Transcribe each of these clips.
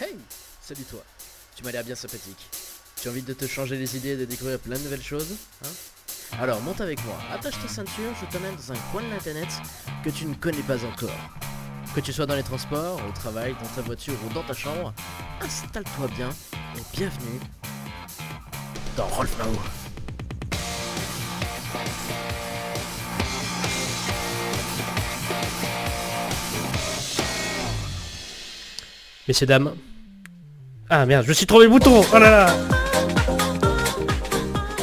Hey Salut toi Tu m'as l'air bien sympathique. Tu as envie de te changer les idées et de découvrir plein de nouvelles choses hein? Alors monte avec moi, attache ta ceinture, je t'emmène dans un coin de l'internet que tu ne connais pas encore. Que tu sois dans les transports, au travail, dans ta voiture ou dans ta chambre, installe-toi bien et bienvenue dans Rolf. Messieurs, dames. Ah merde, je me suis trouvé le bouton Oh là là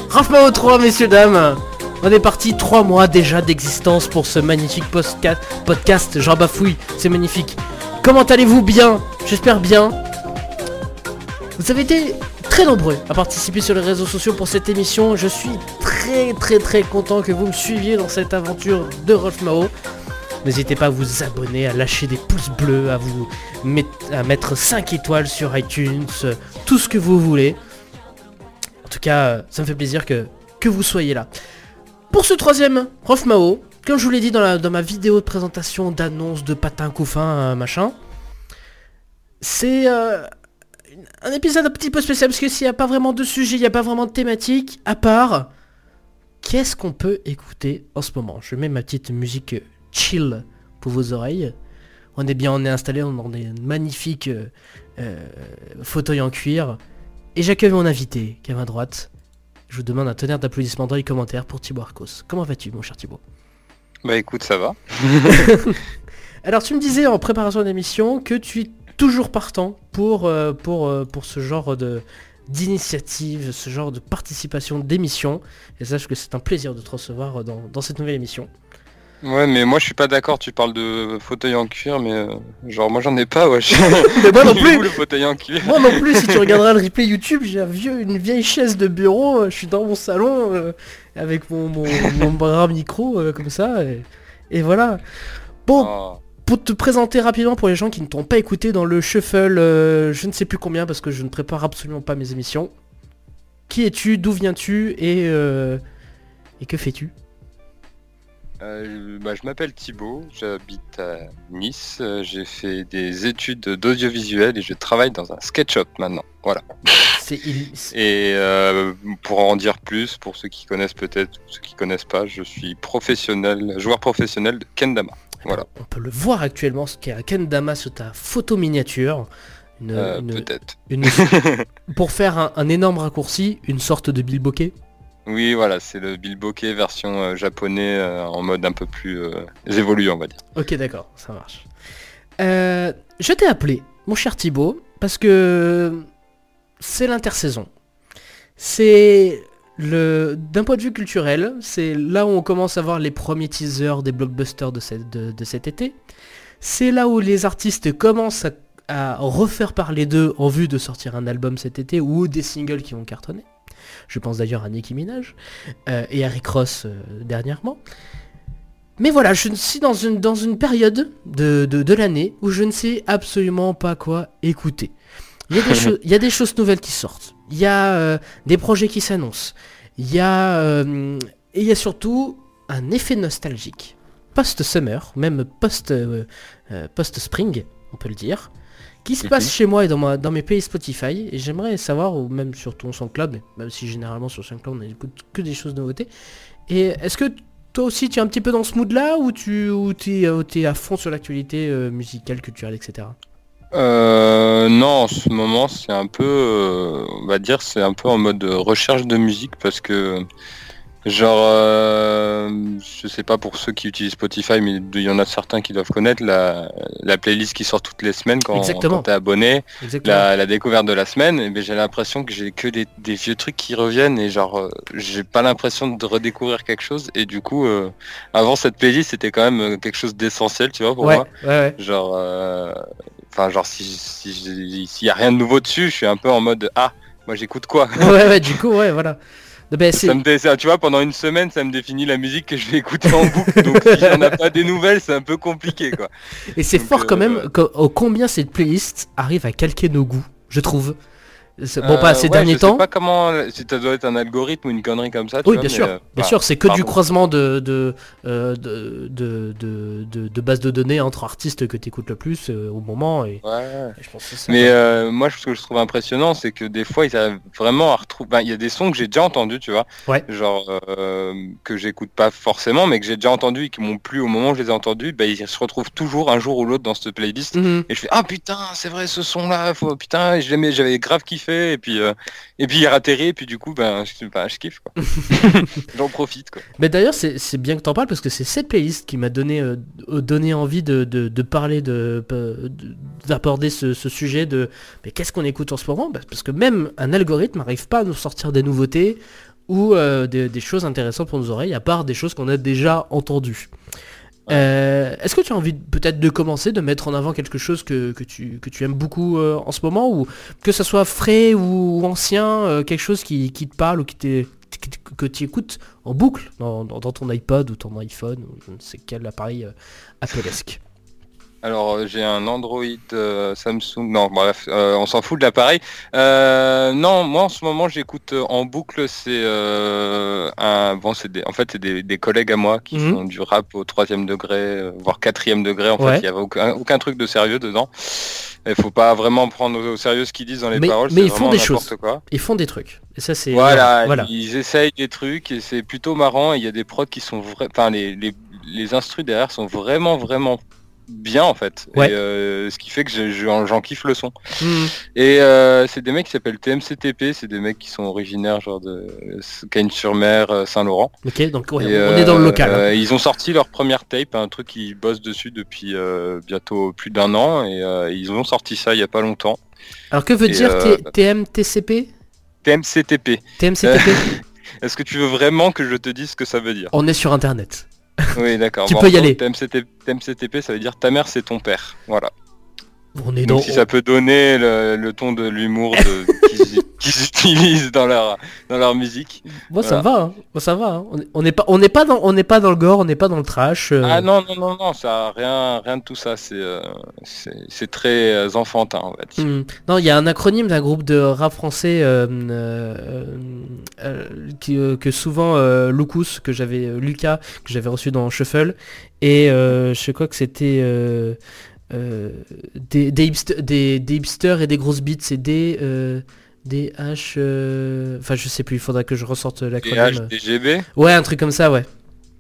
Ralph Mao 3, messieurs, dames On est parti 3 mois déjà d'existence pour ce magnifique podcast. Jean Bafouille, c'est magnifique. Comment allez-vous? Bien J'espère bien. Vous avez été très nombreux à participer sur les réseaux sociaux pour cette émission. Je suis très très très content que vous me suiviez dans cette aventure de Rolf Mao. N'hésitez pas à vous abonner, à lâcher des pouces bleus, à vous mettre 5 étoiles sur iTunes, tout ce que vous voulez. En tout cas, euh, ça me fait plaisir que, que vous soyez là. Pour ce troisième, Rolf Mao, comme je vous l'ai dit dans, dans ma vidéo de présentation d'annonce de patin couffin, euh, machin, c'est euh, un épisode un petit peu spécial parce que s'il n'y a pas vraiment de sujet, il n'y a pas vraiment de thématique, à part qu'est-ce qu'on peut écouter en ce moment? Je mets ma petite musique chill pour vos oreilles. On est bien, on est installé on est une magnifique euh, euh, fauteuil en cuir. Et j'accueille mon invité, qui est à ma droite. Je vous demande un tonnerre d'applaudissements dans les commentaires pour Thibaut Arcos. Comment vas-tu, mon cher Thibaut? Bah écoute, ça va. Alors, tu me disais en préparation d'émission que tu es toujours partant pour, euh, pour, euh, pour ce genre de d'initiative, ce genre de participation d'émission. Et sache que c'est un plaisir de te recevoir dans, dans cette nouvelle émission. Ouais, mais moi je suis pas d'accord, tu parles de fauteuil en cuir, mais euh, genre moi j'en ai pas, wesh. Mais moi non plus où, le fauteuil en cuir? Moi non plus, si tu regarderas le replay YouTube, j'ai un vieux, une vieille chaise de bureau, euh, je suis dans mon salon euh, avec mon, mon, mon bras micro euh, comme ça, et, et voilà. Bon, Oh. pour te présenter rapidement pour les gens qui ne t'ont pas écouté dans le shuffle, je ne sais plus combien parce que je ne prépare absolument pas mes émissions. Qui es-tu D'où viens-tu Et, euh, et que fais-tu? Euh, bah, je m'appelle Thibaut, j'habite à Nice, euh, j'ai fait des études d'audiovisuel et je travaille dans un sketch-up maintenant. Voilà. C'est Et euh, pour en dire plus, pour ceux qui connaissent peut-être, ou ceux qui connaissent pas, je suis professionnel, joueur professionnel de Kendama. Voilà, On peut le voir actuellement, ce qu'est un Kendama sur ta photo miniature. Une, Euh, une- peut-être. une- pour faire un, un énorme raccourci, une sorte de bilboquet. Oui, voilà, c'est le Bilboquet version euh, japonais euh, en mode un peu plus euh, évolué, on va dire. Ok, d'accord, ça marche. Je t'ai appelé, mon cher Thibaut, parce que c'est l'intersaison. C'est le, d'un point de vue culturel, c'est là où on commence à voir les premiers teasers des blockbusters de, cet été. C'est là où les artistes commencent à refaire parler d'eux en vue de sortir un album cet été ou des singles qui vont cartonner. Je pense d'ailleurs à Nicki Minaj euh, et à Rick Ross euh, dernièrement. Mais voilà, je suis dans une, dans une période de, de, de l'année où je ne sais absolument pas quoi écouter. Il y a des, cho- il y a des choses nouvelles qui sortent. Il y a euh, des projets qui s'annoncent. Il y a... et il y a surtout un effet nostalgique. Post-summer, même post, post-spring, on peut le dire, qui se passe chez moi et dans, ma, dans mes pays Spotify. Et j'aimerais savoir, ou même sur ton SoundCloud, mais même si généralement sur SoundCloud on n'écoute que des choses de nouveautés. Et est-ce que toi aussi tu es un petit peu dans ce mood là ou tu ou t'es, euh, à fond sur l'actualité euh, musicale, culturelle, etc. Euh, non, en ce moment, c'est un peu, euh, on va dire, c'est un peu en mode recherche de musique parce que, genre, euh, je sais pas pour ceux qui utilisent Spotify, mais il y en a certains qui doivent connaître la, la playlist qui sort toutes les semaines quand, quand t'es abonné, la, la découverte de la semaine. Et ben, j'ai l'impression que j'ai que des, des vieux trucs qui reviennent et genre, euh, j'ai pas l'impression de redécouvrir quelque chose. Et du coup, euh, avant cette playlist, c'était quand même quelque chose d'essentiel, tu vois, pour ouais, moi. ouais, ouais. Genre, euh, enfin, genre, si si s'il y a rien de nouveau dessus, je suis un peu en mode ah, moi j'écoute quoi? Ouais, ouais, du coup, ouais, voilà. Ben, Ça me dé- tu vois, pendant une semaine, ça me définit la musique que je vais écouter en boucle. Donc, si j'en ai pas des nouvelles, c'est un peu compliqué, quoi. Et c'est fort quand euh, même au combien cette playlist arrive à calquer nos goûts, je trouve. Bon, pas Euh, ces ouais, derniers je temps. sais pas comment, si ça doit être un algorithme ou une connerie comme ça. tu Oui, vois, bien mais, sûr, euh, bien bah, sûr, c'est que du croisement de de, euh, de, de, de, bases de données entre artistes que tu écoutes le plus euh, au moment. Et, Ouais. et je pense que c'est ça. Mais euh, moi, ce que je trouve impressionnant, c'est que des fois, ils arrivent vraiment à retrouver. ben, Il y a des sons que j'ai déjà entendus, tu vois. Ouais. Genre euh, que j'écoute pas forcément, mais que j'ai déjà entendus et qui m'ont plu au moment où je les ai entendus. Ben, ils se retrouvent toujours un jour ou l'autre dans cette playlist. Mhm. Et je fais ah putain, c'est vrai ce son-là, faut putain, je j'avais grave kiffé. Et puis euh, et puis il atterri. Et puis du coup, ben, je, ben, je kiffe quoi. J'en profite quoi. Mais d'ailleurs, c'est c'est bien que t'en parles parce que c'est cette playlist qui m'a donné, euh, donné envie de, de, de parler, de de- d'aborder ce, ce sujet de mais qu'est-ce qu'on écoute en ce moment? Bah, Parce que même un algorithme n'arrive pas à nous sortir des nouveautés ou euh, des, des choses intéressantes pour nos oreilles, à part des choses qu'on a déjà entendues. Euh, Est-ce que tu as envie peut-être de commencer, de mettre en avant quelque chose que, tu, que tu aimes beaucoup euh, en ce moment, ou que ce soit frais ou ancien, euh, quelque chose qui, qui te parle ou qui que tu écoutes en boucle dans, ton iPod ou ton iPhone ou je ne sais quel appareil Apple-esque. Alors euh, j'ai un Android euh, Samsung. Non, bref, euh, on s'en fout de l'appareil. Euh, non, moi en ce moment j'écoute en boucle. C'est un bon, c'est des, en fait c'est des, des collègues à moi qui Mhm. font du rap au troisième degré, voire quatrième degré. En Ouais. fait, il y avait aucun, aucun truc de sérieux dedans. Il faut pas vraiment prendre au sérieux ce qu'ils disent dans les Mais- paroles. mais ils font des choses. Quoi. Ils font des trucs. Et ça c'est... Voilà, voilà. ils essayent des trucs et c'est plutôt marrant. Il y a des prods qui sont vrais, enfin les, les, les instrus derrière sont vraiment vraiment bien en fait. Ouais. Et, euh, ce qui fait que je- je- j'en kiffe le son. Mhm. Et euh, c'est des mecs qui s'appellent TMCTP, c'est des mecs qui sont originaires genre de Cagnes-sur-Mer, euh, Saint-Laurent. Ok, donc ouais, Et, on est dans le local. hein. ils ont sorti leur première tape, un truc qu'ils bossent dessus depuis bientôt plus d'un an et ils ont sorti ça il y a pas longtemps. Alors que veut et, dire TMTCP TMCTP. TMCTP Est-ce que tu veux vraiment que je te dise ce que ça veut dire? On est sur internet. Oui, d'accord. Tu Bon, peux y aller. TMCTP, TMCTP, ça veut dire ta mère, c'est ton père. Voilà. On est dans... Donc si ça peut donner le, le ton de l'humour de- qu'ils utilisent dans leur, dans leur musique. Moi ça va, hein. Moi, ça va. hein. On est- On n'est pas, on n'est pas dans, on n'est pas dans le gore, on n'est pas dans le trash. euh, Ah non, non, non, non, ça rien, rien de tout ça. C'est euh, c'est très euh, enfantin, va dire. Hmm. Non, il y a un acronyme d'un groupe de rap français qui, que souvent Lucas, que j'avais Lucas, que j'avais reçu dans Shuffle, et je crois que c'était euh, des, des, hipster- des, des hipsters et des grosses beats, c'est des euh, des H, euh, enfin je sais plus, il faudra que je ressorte l'acronyme. DHDGB, Ouais, un truc comme ça, ouais.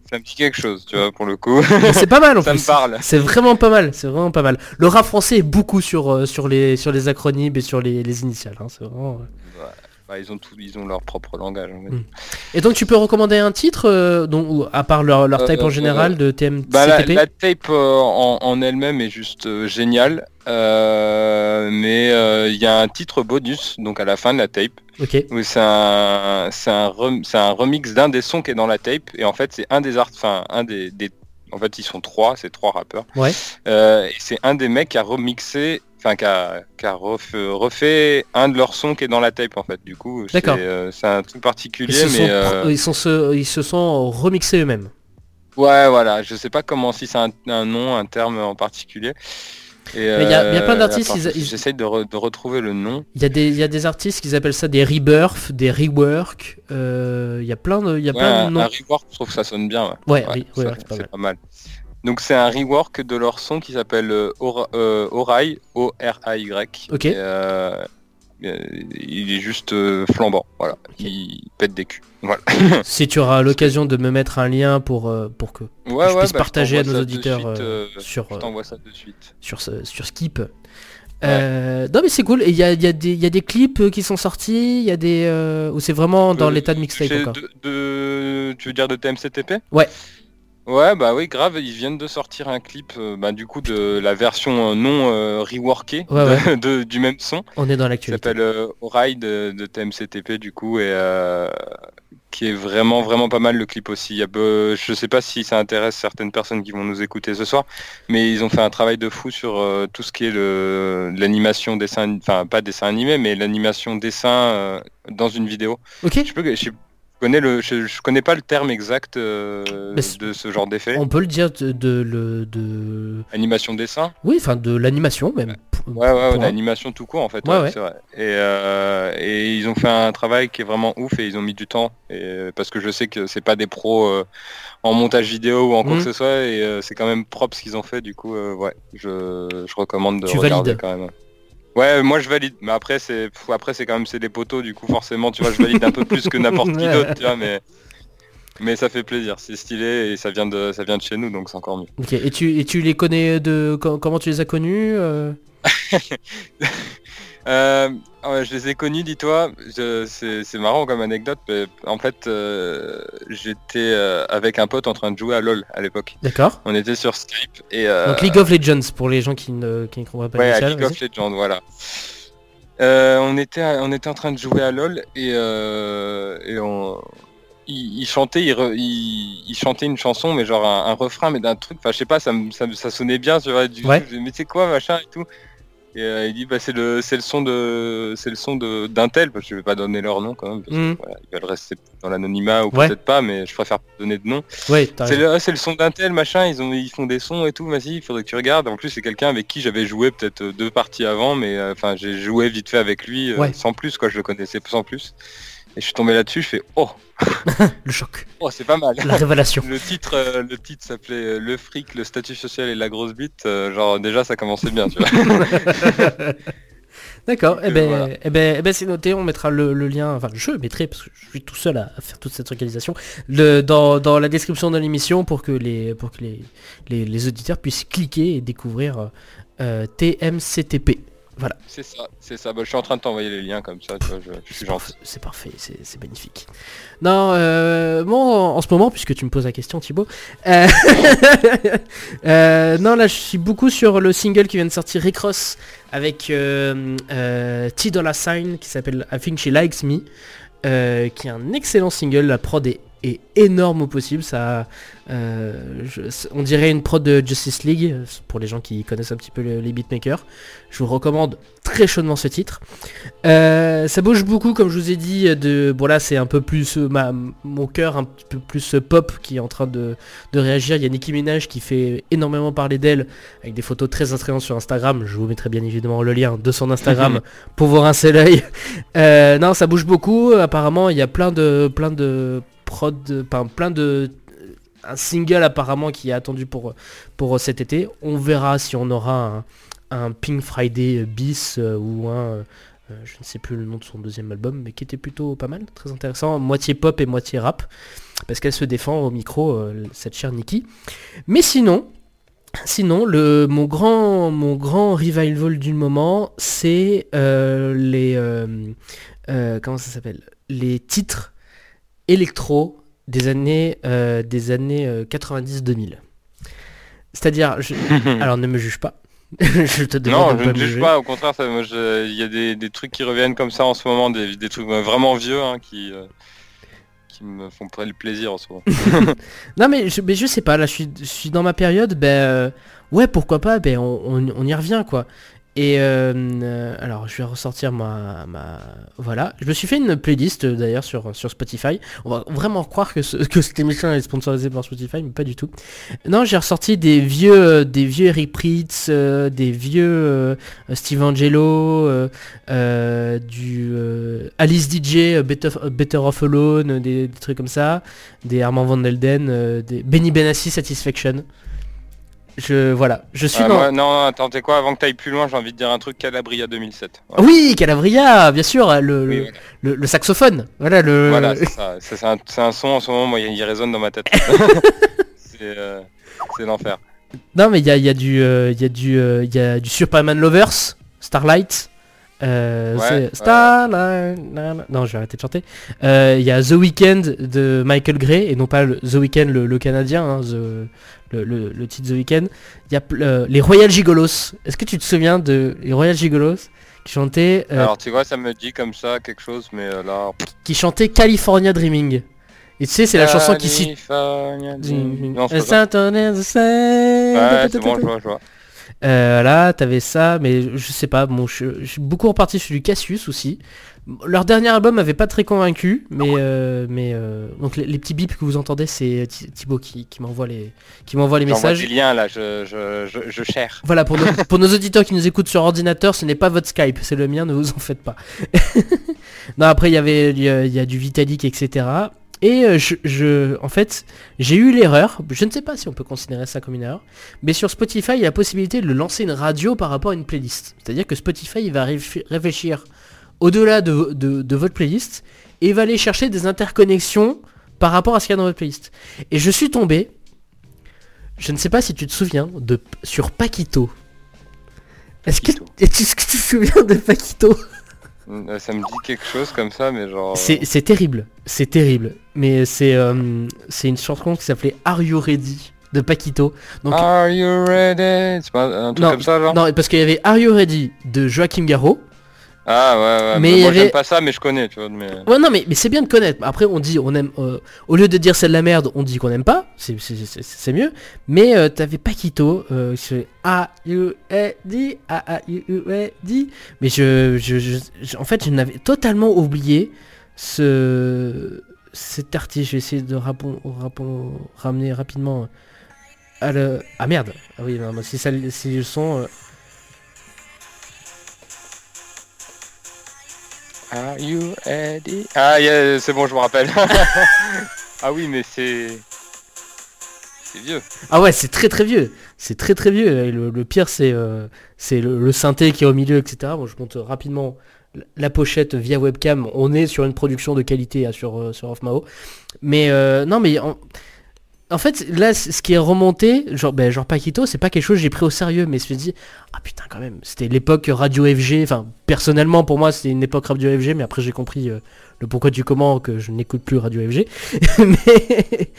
ça me dit quelque chose, tu vois, pour le coup. C'est pas mal en ça me plus. parle. C'est vraiment pas mal, c'est vraiment pas mal. Le rap français est beaucoup sur, euh, sur, les, sur les acronymes et sur les, les initiales. hein, c'est vraiment, euh. Bah, ils ont tout, ils ont leur propre langage. on va Mm. dire. Et donc tu peux recommander un titre, euh, dont, à part leur, leur type Euh, en général de TMCTP Bah, la, la tape euh, en, en elle-même est juste euh, géniale, euh, mais euh, il y a un titre bonus, donc à la fin de la tape, Ok, où c'est un, c'est un, rem- c'est un remix d'un des sons qui est dans la tape, et en fait c'est un des art, enfin un des, des- en fait ils sont trois, c'est trois rappeurs, ouais. Euh, et c'est un des mecs qui a remixé, enfin qui a, refait, refait un de leurs sons qui est dans la tape en fait, du coup c'est euh, un truc Ils particulier, sont, mais euh, ils, sont se, ils se sont remixés eux-mêmes. Ouais, voilà, je sais pas comment, si c'est un, un nom, un terme en particulier. Il y a- il y a plein euh, d'artistes, ils- ils- J'essaye de, re- de retrouver le nom. Il y, a des, il y a des artistes qui appellent ça des rebirths, des rework. il y a plein de, il y a Ouais, plein de noms. un rework, je trouve que ça sonne bien. Ouais, Ouais, c'est pas c'est mal. pas mal. Donc c'est un rework de leur son qui s'appelle euh, Ora- euh, Orai, O-R-A-Y. Ok. Et, euh, euh, il est juste euh, flambant, voilà. Il pète des culs. Voilà. Si tu auras l'occasion de me mettre un lien pour, pour que Ouais, je ouais, puisse bah, partager à je nos auditeurs suite, sur, Je t'envoie ça de suite. sur, ce- sur Skip. Euh, non mais c'est cool, et il y a, y, a des- il y a des clips qui sont sortis, il y a des... euh, ou c'est vraiment dans Euh, l'état de mixtape encore? de, de- Tu veux dire de TMCTP Ouais. Ouais, bah oui, grave, ils viennent de sortir un clip, euh, bah, du coup, de la version euh, non euh, reworkée Ouais, de- de- du même son, On est dans qui l'actualité. s'appelle euh, Orai de, TMCTP, du coup, et qui est vraiment, vraiment pas mal le clip aussi. Il y a, je sais pas si ça intéresse certaines personnes qui vont nous écouter ce soir, mais ils ont fait un travail de fou sur tout ce qui est le- l'animation dessin, enfin pas dessin animé, mais l'animation dessin dans une vidéo. Ok Je peux, je sais- connais le, je, je connais pas le terme exact euh, de ce genre d'effet. On peut le dire de, de. Animation dessin. Oui, enfin de l'animation même. Ouais, ouais, ouais, l'animation tout court en fait. Ouais, ouais, ouais. C'est vrai. Et, euh, et ils ont fait un travail qui est vraiment ouf et ils ont mis du temps. Et, parce que je sais que c'est pas des pros euh, en montage vidéo ou en quoi Mhm. que ce soit et euh, c'est quand même propre ce qu'ils ont fait. Du coup, euh, ouais, je, je recommande de Tu regarder valides. quand même. Ouais, moi je valide. Mais après c'est, après c'est quand même c'est des poteaux. Du coup, forcément, tu vois, je valide un peu plus que n'importe qui d'autre, tu vois, mais. Mais ça fait plaisir, c'est stylé et ça vient de ça vient de chez nous donc c'est encore mieux. Ok, et tu, et tu les connais de... co- Comment tu les as connus euh? Euh, je les ai connus, dis-toi. C'est marrant comme anecdote. mais en fait, euh, j'étais euh, avec un pote en train de jouer à LoL à l'époque. D'accord. On était sur Skype et euh, Donc League of Legends pour les gens qui ne, qui ne comprennent pas ouais, League of Legends, voilà. Euh, on était on était en train de jouer à LoL et euh, et on il, il chantait il, re- il, il chantait une chanson mais genre un, un refrain mais d'un truc enfin je sais pas ça, ça, sonnait bien tu vois du Ouais. mais c'est quoi machin et tout et euh, il dit bah c'est le c'est le son de c'est le son de d'un tel parce que je vais pas donner leur nom quand même parce que, Mhm. voilà, ils veulent rester dans l'anonymat ou Ouais. peut-être pas mais je préfère pas donner de nom Ouais, c'est le, c'est le son d'un tel machin, ils ont ils font des sons et tout, vas-y, il faudrait que tu regardes. En plus c'est quelqu'un avec qui j'avais joué peut-être deux parties avant, mais euh, enfin j'ai joué vite fait avec lui euh, Ouais. sans plus quoi, je le connaissais sans plus. Et je suis tombé là-dessus, je fais oh Le choc. oh c'est pas mal. La révélation. Le titre euh, le titre s'appelait euh, Le fric, le statut social et la grosse bite. euh, genre déjà ça commençait bien, tu vois. D'accord, euh, ben, voilà. eh ben, eh ben c'est noté, on mettra le, le lien, enfin je mettrai, parce que je suis tout seul à, à faire toute cette localisation, le, dans, dans la description de l'émission pour que, les, pour que les, les, les auditeurs puissent cliquer et découvrir euh, TMCTP. C'est ça, c'est ça. Bah, je suis en train de t'envoyer les liens comme ça, tu vois, je, je suis C'est gentil. parfait, c'est parfait, c'est c'est magnifique. Non, euh, bon, en ce moment, puisque tu me poses la question Thibaut, euh, euh, non là je suis beaucoup sur le single qui vient de sortir Rick Ross avec euh, euh, T Dolla Sign qui s'appelle I Think She Likes Me, qui est un excellent single, la prod est, est énorme au possible, ça, euh, je- on dirait une prod de Justice League, euh, pour les gens qui connaissent un petit peu le- les beatmakers. Je vous recommande très chaudement ce titre. Euh, ça bouge beaucoup, comme je vous ai dit. De bon là, c'est un peu plus ma, mon cœur un petit peu plus pop qui est en train de, de réagir. Il y a Nicki Minaj qui fait énormément parler d'elle avec des photos très attrayantes sur Instagram. Je vous mettrai bien évidemment le lien de son Instagram pour vous rincer l'œil. Euh, non, ça bouge beaucoup. Apparemment, il y a plein de plein de prod, plein de un single apparemment qui est attendu pour pour cet été. On verra si on aura un, un Pink Friday bis euh, ou un euh, je ne sais plus le nom de son deuxième album, mais qui était plutôt pas mal, très intéressant, moitié pop et moitié rap, parce qu'elle se défend au micro, euh, cette chère Nikki. Mais sinon, sinon, le, mon, grand, mon grand revival du moment, c'est les... comment ça s'appelle? Les titres électro des années, euh, des années euh, 90-2000. C'est-à-dire, je- alors ne me juge pas. je te demande Non, je pas ne me juge pas, au contraire, il y a des, des trucs qui reviennent comme ça en ce moment, des, des trucs vraiment vieux hein, qui, euh, qui me font très le plaisir en ce moment. Non mais je, mais je sais pas, là je suis, je suis dans ma période, ben euh, ouais pourquoi pas, ben on, on- on y revient quoi. Et euh, euh, alors je vais ressortir ma, ma... Voilà, je me suis fait une playlist euh, d'ailleurs sur, sur Spotify. On va vraiment croire que, ce- que cette émission est sponsorisée par Spotify, mais pas du tout. Non, j'ai ressorti des vieux euh, des vieux Eric Pritz, des vieux Steve Angelo, du Alice DJ, Better, Off Alone, des, trucs comme ça des Armand Van Delden, des Benny Benassi Satisfaction. Je voilà, je suis Ah, dans. moi, non, non, attends, t'es quoi Avant que t'ailles plus loin, j'ai envie de dire un truc Calabria 2007. Voilà. Oui, Calabria, bien sûr, le, Oui, le, voilà. le- le saxophone. Voilà le. Voilà, c'est ça. C'est un, son en ce moment, moi, il, résonne dans ma tête. c'est euh, c'est l'enfer. Non mais il y a, y a du, euh, il y a du, euh, il y a du Superman Lovers, Starlight. Euh, Ouais, c'est ouais. Non, je vais arrêter de chanter. Euh, Il y a The Weeknd de Michael Gray et non pas le, The Weeknd le, le canadien, hein, The- le, le- le titre The Weeknd. Il y a euh, les Royal Gigolos. Est-ce que tu te souviens de les Royal Gigolos qui chantaient euh, Alors, tu vois, ça me dit comme ça quelque chose, mais là... qui chantait California Dreaming. Et tu sais, c'est la chanson qui cite. California Dreaming. Non, Euh, là, t'avais ça, mais je sais pas, bon, je, je suis beaucoup reparti sur du Cassius aussi. Leur dernier album m'avait pas très convaincu, mais euh, mais euh, donc les, les petits bips que vous entendez, c'est Thi- Thibaut qui, qui m'envoie les qui m'envoie les messages. des liens là, je, je, cherche. Voilà, pour nos, pour nos auditeurs qui nous écoutent sur ordinateur, ce n'est pas votre Skype, c'est le mien, ne vous en faites pas. non, après, il y avait il y a, il y a du Vitalik, etc. Et euh, je, je- en fait, j'ai eu l'erreur, je ne sais pas si on peut considérer ça comme une erreur, mais sur Spotify, il y a la possibilité de lancer une radio par rapport à une playlist. C'est-à-dire que Spotify, il va réf- réfléchir au-delà de, de- de votre playlist et va aller chercher des interconnexions par rapport à ce qu'il y a dans votre playlist. Et je suis tombé, je ne sais pas si tu te souviens, de sur Paquito. Est-ce que, est-ce que tu te souviens de Paquito? Ça me dit quelque chose comme ça, mais genre... C'est c'est terrible, c'est terrible. Mais c'est euh, c'est une chanson qui s'appelait Are You Ready de Paquito. Donc, Are you ready? C'est pas un truc Non, comme ça, genre non, parce qu'il y avait Are You Ready de Joachim Garraud. Ah ouais, ouais. Mais moi avait- j'aime pas ça, mais je connais, tu vois. Mais... Ouais, non, mais, mais c'est bien de connaître. Après, on dit, on aime. euh, au lieu de dire c'est de la merde, on dit qu'on aime pas. C'est- mieux. Mais euh, t'avais Paquito. Euh, c'est Are You Ready Are You Ready Mais je, je, je- je- en fait, je n'avais totalement oublié ce cet artiste. Je vais essayer de rapon- rapon- ramener rapidement à le. Ah merde. Ah oui, non, si ça, si le son. Are you ready? Ah, yeah, c'est bon, je me rappelle. ah oui, mais c'est... C'est vieux. Ah ouais, c'est très très vieux. C'est très très vieux. Et le, le pire, c'est euh, c'est le, le synthé qui est au milieu, etc. Bon, je monte rapidement la pochette via webcam. On est sur une production de qualité hein, sur, euh, sur Off-Mao. Mais euh, non, mais en, en fait, là, ce qui est remonté, genre, ben, genre Paquito, c'est pas quelque chose que j'ai pris au sérieux. Mais je me suis dit, ah putain, quand même, c'était l'époque Radio FG. Enfin, personnellement, pour moi, c'était une époque Radio FG. Mais après, j'ai compris euh, le pourquoi du comment que je n'écoute plus Radio FG. mais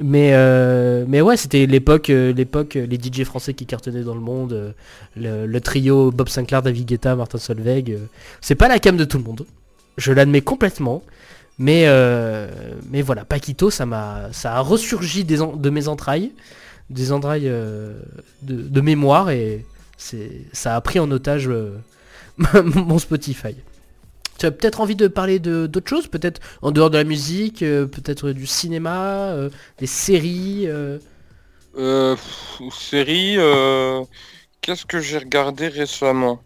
mais euh, mais ouais c'était l'époque euh, l'époque euh, les DJ français qui cartonnaient dans le monde le, trio Bob Sinclair David Guetta Martin Solveig c'est pas la cam de tout le monde je l'admets complètement mais euh, mais voilà Paquito ça a ressurgi des de mes entrailles des entrailles euh, de, mémoire et ça a pris en otage euh, mon Spotify tu as peut-être envie de parler de d'autres choses, peut-être en dehors de la musique, peut-être du cinéma, des séries. pff, série, euh, qu'est-ce que j'ai regardé récemment?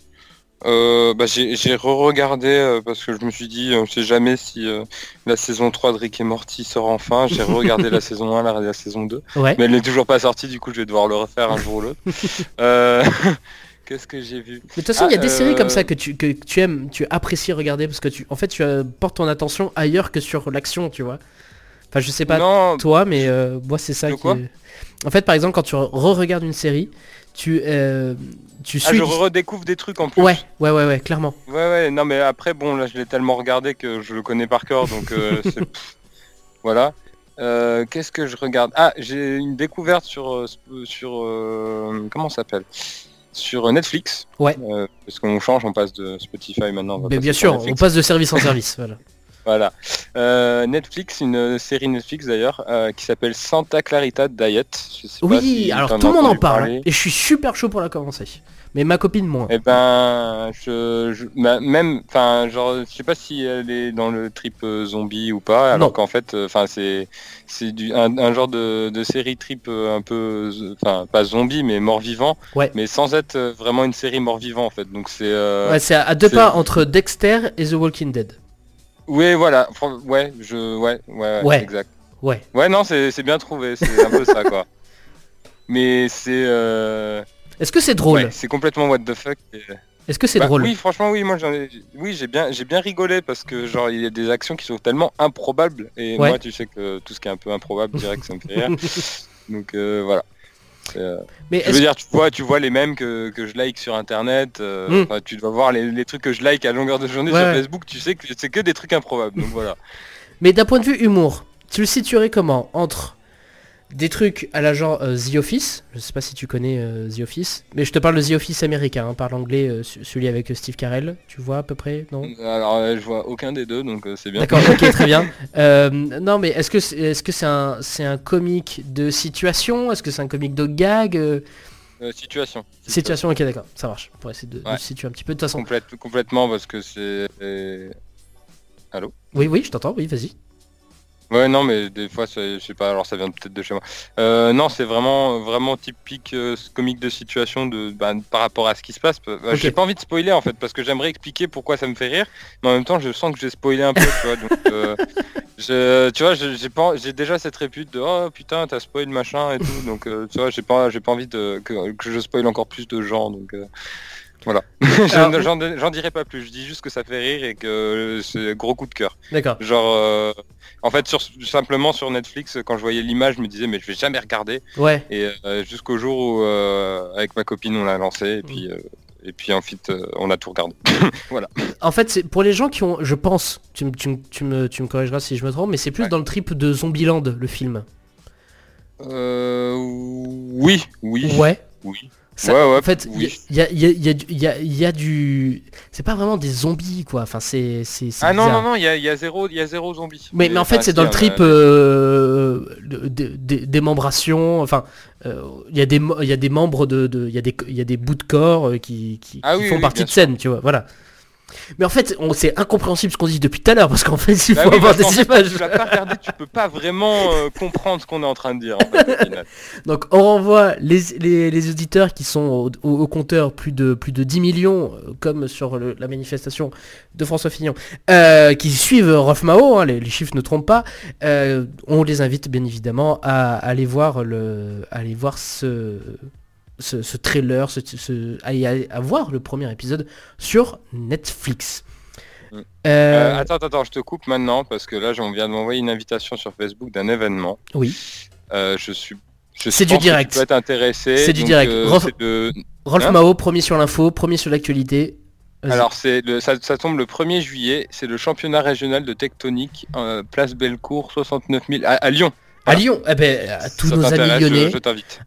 Euh, bah, j'ai re-regardé euh, parce que je me suis dit on sait jamais si euh, la saison 3 de Rick et Morty sort enfin. J'ai regardé la saison 1, la, la saison 2. Ouais. Mais elle n'est toujours pas sortie, du coup je vais devoir le refaire un jour ou l'autre. Euh, Qu'est-ce que j'ai vu? Mais de toute façon, il y a Ah, des séries comme euh, ça que tu, que tu aimes, tu apprécies regarder parce que tu, en fait, tu euh, portes ton attention ailleurs que sur l'action, tu vois. Enfin, je sais pas Non, toi, mais euh, moi, c'est ça qui. En fait, par exemple, quand tu re-regardes une série, tu, euh, tu ah, suis. je redécouvre des trucs en plus. ouais, ouais, ouais, ouais, clairement. Ouais, ouais, non, mais après, bon, là, je l'ai tellement regardé que je le connais par cœur, donc euh, Voilà. Euh, Qu'est-ce que je regarde? Ah, j'ai une découverte sur... euh, sur euh, comment s'appelle? Sur Netflix. Ouais. Parce qu'on change, on passe de Spotify maintenant. on va Mais bien sûr, on passe de service en service. voilà. Voilà. Euh, Netflix, une série Netflix d'ailleurs, euh, qui s'appelle Santa Clarita Diet. Je sais pas Oui, si alors tout le monde en parle. parler. Et je suis super chaud pour la commencer. Mais ma copine moins. Eh ben, je, même, enfin, genre, je sais pas si elle est dans le trip euh, zombie ou pas, alors qu'en fait, enfin, c'est, c'est du, un, un genre de, de série trip un peu, enfin, pas zombie, mais mort-vivant, Ouais. mais sans être vraiment une série mort-vivant en fait. Donc c'est, Ouais, c'est à, à deux pas entre Dexter et The Walking Dead. Ouais, voilà, ouais, je, ouais, ouais, exact. Ouais. Ouais, non, c'est, bien trouvé, c'est un peu ça quoi. Mais c'est, euh, Est-ce que c'est drôle ouais, c'est complètement what the fuck. et- Est-ce que c'est Bah drôle Oui, franchement, oui, moi j'en ai, oui, j'ai bien, j'ai bien rigolé parce que genre il y a des actions qui sont tellement improbables et Ouais. moi tu sais que tout ce qui est un peu improbable, direct, ça me fait rire. Donc euh, voilà. Euh, Mais Je veux dire, tu vois, tu vois les mêmes que, que je like sur internet. euh, Mm. enfin, tu dois voir les, les trucs que je like à longueur de journée Ouais, sur. Facebook. Tu sais que c'est que des trucs improbables. Donc voilà. Mais d'un point de vue humour, tu le situerais comment? Entre des trucs à la genre euh, The Office, je sais pas si tu connais euh, The Office, mais je te parle de The Office américain, hein, par l'anglais, euh, ce- celui avec Steve Carell, tu vois à peu près, non? Alors je vois aucun des deux, donc c'est bien. D'accord, ok, très bien. Non, mais est-ce que c'est est -ce que c'est un, un comique de situation? Est-ce que c'est un comique de gag situation. Situation, ok d'accord, ça marche. Pour essayer de, Ouais. se situer un petit peu. De toute façon. Complète- complètement parce que c'est... Allô? Oui, oui, je t'entends, oui, vas-y. Ouais non mais des fois c'est- je sais pas alors ça vient peut-être de chez moi. Euh, non c'est vraiment vraiment typique euh, comique de situation de bah, par rapport à ce qui se passe. Bah. J'ai pas envie de spoiler en fait parce que j'aimerais expliquer pourquoi ça me fait rire, mais en même temps je sens que j'ai spoilé un peu tu vois donc euh, je, tu vois j'ai pas j'ai déjà cette répute de oh putain t'as spoil machin et tout donc euh, tu vois j'ai pas j'ai pas envie de que, que je spoil encore plus de gens donc euh, voilà. J'en dirai pas plus je dis juste que ça fait rire et que c'est gros coup de cœur. D'accord. Genre, euh, en fait, sur, simplement sur Netflix, quand je voyais l'image, je me disais, mais je vais jamais regarder. Ouais. Et euh, jusqu'au jour où, euh, avec ma copine, on l'a lancé, et puis, et puis ensuite, on a tout regardé. En fait, c'est pour les gens qui ont, je pense, tu, me- tu, me- tu me, tu me corrigeras si je me trompe, mais c'est plus Ouais. dans le trip de Zombieland, le film. Euh, oui, oui, Ouais. oui. Ça- Ouais, ouais, en fait, il oui. y, a, il y, a, il y, a, du- y, a. C'est pas vraiment des zombies, quoi. Enfin, c'est... Ah non, non, non, il y a, il y a zéro, y a zéro zombie. Mais, mais en fait, c'est dans le hein, trip euh, euh, démembration. Enfin, euh, il y a des mo- il y a des membres de, il y a des il y a des bouts de corps euh, qui, qui, Ah qui oui, font oui, partie de scène, tu vois. Voilà. Mais en fait, c'est incompréhensible ce qu'on dit depuis tout à l'heure parce qu'en fait, il bah faut oui, avoir des fait, images. Tu l'as pas tu peux pas vraiment euh, comprendre ce qu'on est en train de dire. en fait. Donc on renvoie les, les, les auditeurs qui sont au, compteur plus de plus de 10 millions, euh, comme sur le- la manifestation de François Fillon, euh, qui suivent Rolf Mao, hein, les, les chiffres ne trompent pas. euh, on les invite bien évidemment à, aller voir le, à aller voir ce, ce, ce trailer, ce, ce- à, à voir le premier épisode sur Netflix. Mm. Euh, Euh, attends, attends, je te coupe maintenant parce que là, on vient de m'envoyer une invitation sur Facebook d'un événement. oui. Euh, je suis. je C'est du direct. Tu peux être intéressé. C'est du direct. de- Rolf Hein Mao, premier sur l'info, premier sur l'actualité. Alors c'est le, ça, ça tombe le 1er juillet. C'est le championnat régional de tectonique, place Bellecour, 69 000 à, à Lyon. À Lyon, eh ben, à tous Ça nos amis lyonnais, Je,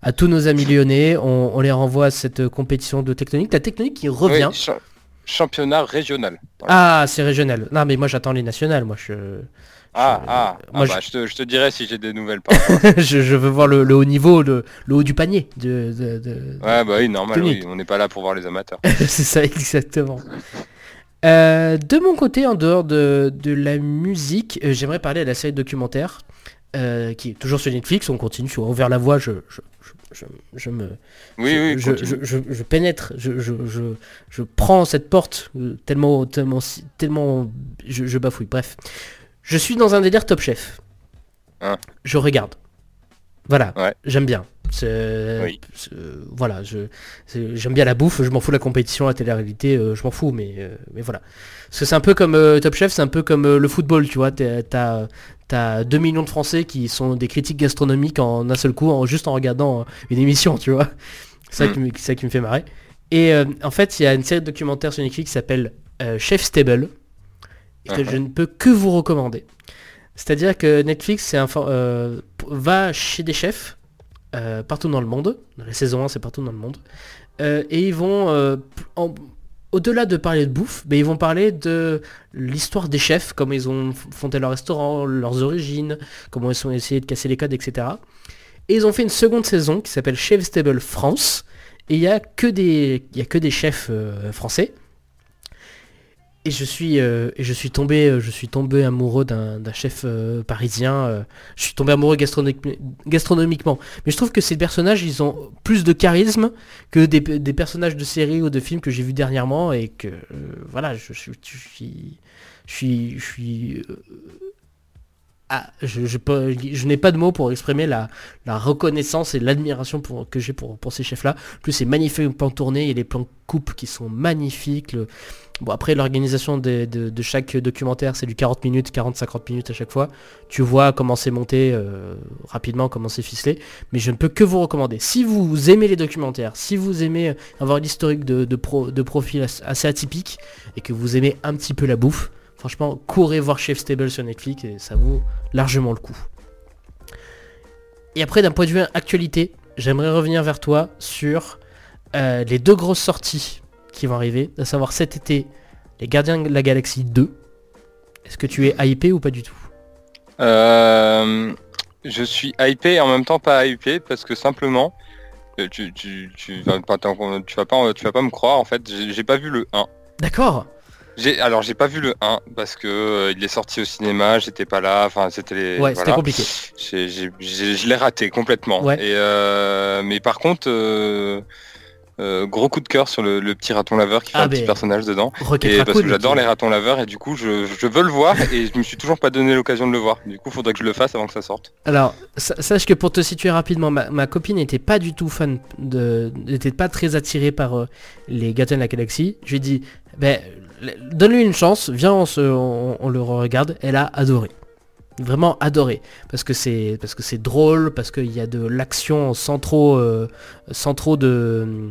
à tous nos amis lyonnais, on, on les renvoie à cette compétition de tectonique. La tectonique qui revient. Oui, cha- championnat régional. Ah, c'est régional. Non, mais moi j'attends les nationales. Moi, je, ah, je- ah, moi, ah bah, je... te, je te dirai si j'ai des nouvelles. Par je, je veux voir le, le haut niveau, le, le haut du panier. De, de- de- ouais, bah oui, normal. Oui, on n'est pas là pour voir les amateurs. c'est ça exactement. Euh, de mon côté, en dehors de, de la musique, euh, j'aimerais parler de la série documentaire euh, qui est toujours sur Netflix. On continue sur Ouvert la voie. Je, je, je, je- me, Oui, je, oui. je, pénètre, je, je, je, je prends cette porte euh, tellement, tellement, tellement, je, je bafouille. Bref, je suis dans un délire Top Chef. Hein. Je regarde. Voilà, Ouais. j'aime bien. Oui. voilà, j'aime bien la bouffe. Je m'en fous de la compétition, la télé-réalité, euh, je m'en fous, mais, euh, mais voilà. Parce que c'est un peu comme euh, Top Chef, c'est un peu comme le football, tu vois. T'as, t'as 2 millions de Français qui sont des critiques gastronomiques en un seul coup, en, juste en regardant une émission, tu vois. C'est ça, Mm. qui me, c'est ça qui me fait marrer. Et euh, en fait, il y a une série de documentaires sur Netflix qui s'appelle euh, Chef Stable, et que Uh-huh. je ne peux que vous recommander. C'est-à-dire que Netflix un euh, va chez des chefs euh, partout dans le monde. Dans la saison 1, c'est partout dans le monde. Euh, et ils vont, euh, au-delà de parler de bouffe, mais ils vont parler de l'histoire des chefs, comment ils ont fondé leur restaurant, leurs origines, comment ils ont essayé de casser les codes, etc. Et ils ont fait une seconde saison qui s'appelle Chef Stable France. Et il n'y a, que des- il y a que des chefs français. Et je suis, euh, je suis tombé, euh, je suis tombé amoureux d'un chef euh, parisien. je suis tombé amoureux gastronomique- gastronomiquement. Mais je trouve que ces personnages, ils ont plus de charisme que des, personnages de séries ou de films que j'ai vus dernièrement et que voilà, je suis, je suis, je suis. Euh, ah, je, n'ai pas de mots pour exprimer la, reconnaissance et l'admiration que j'ai pour, ces chefs-là. Plus c'est magnifiquement tourné et les plans coupe qui sont magnifiques. Bon après l'organisation de, chaque documentaire c'est du 40 minutes, 40-50 minutes à chaque fois. Tu vois comment c'est monté euh, rapidement, comment c'est ficelé. Mais je ne peux que vous recommander. Si vous aimez les documentaires, si vous aimez avoir l'historique de, de, pro, de profil as- assez atypique et que vous aimez un petit peu la bouffe, franchement courez voir Chef Stable sur Netflix et ça vaut largement le coup. Et après d'un point de vue actualité, j'aimerais revenir vers toi sur euh, les deux grosses sorties qui vont arriver, à savoir cet été, les Gardiens de la Galaxie 2. Est-ce que tu es hypé ou pas du tout? Euh, je suis hypé et en même temps pas hypé parce que simplement Euh, Tu, tu, tu, vas pas, tu vas pas, tu vas pas me croire en fait. J'ai pas vu le 1. D'accord. J'ai, alors j'ai pas vu le 1 parce que euh, il est sorti au cinéma, j'étais pas là. Enfin, c'était les. Ouais, c'était voilà. compliqué. J'ai- j'ai- j'ai- je l'ai raté complètement. Ouais. Et euh, mais par contre, euh, gros coup de cœur sur le, le petit raton laveur qui fait Ah, un petit personnage dedans. Rocket Et parce que j'adore les ratons laveurs et du coup je, je veux le voir et je me suis toujours pas donné l'occasion de le voir. Du coup faudrait que je le fasse avant que ça sorte. Alors, sa- sache que pour te situer rapidement, ma, ma copine n'était pas du tout fan de... n'était pas très attirée par euh, les Gardiens de la Galaxie. Je lui ai dit, ben, donne-lui une chance, viens, on, se, on, on le regarde. Elle a adoré. Vraiment adoré. Parce que c'est parce que c'est drôle, parce qu'il y a de l'action sans trop, euh, sans trop de...